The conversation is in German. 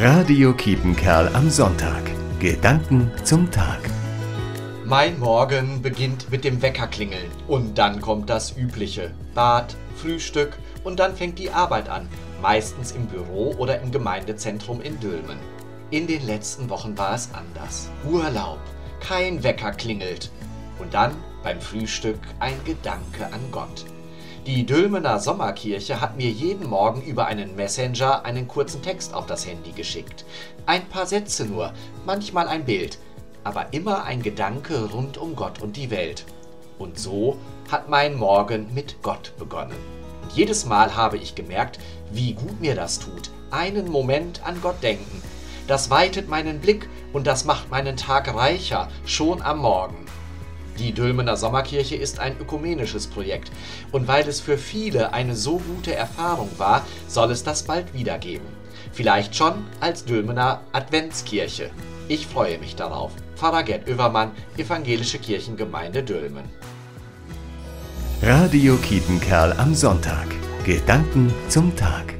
Radio Kiepenkerl am Sonntag. Gedanken zum Tag. Mein Morgen beginnt mit dem Weckerklingeln und dann kommt das Übliche. Bad, Frühstück und dann fängt die Arbeit an, meistens im Büro oder im Gemeindezentrum in Dülmen. In den letzten Wochen war es anders. Urlaub, kein Wecker klingelt. Und dann beim Frühstück ein Gedanke an Gott. Die Dülmener Sommerkirche hat mir jeden Morgen über einen Messenger einen kurzen Text auf das Handy geschickt. Ein paar Sätze nur, manchmal ein Bild, aber immer ein Gedanke rund um Gott und die Welt. Und so hat mein Morgen mit Gott begonnen. Und jedes Mal habe ich gemerkt, wie gut mir das tut. Einen Moment an Gott denken. Das weitet meinen Blick und das macht meinen Tag reicher, schon am Morgen. Die Dülmener Sommerkirche ist ein ökumenisches Projekt und weil es für viele eine so gute Erfahrung war, soll es das bald wieder geben. Vielleicht schon als Dülmener Adventskirche. Ich freue mich darauf. Pfarrer Gerd Övermann, Evangelische Kirchengemeinde Dülmen. Radio Kietenkerl am Sonntag. Gedanken zum Tag.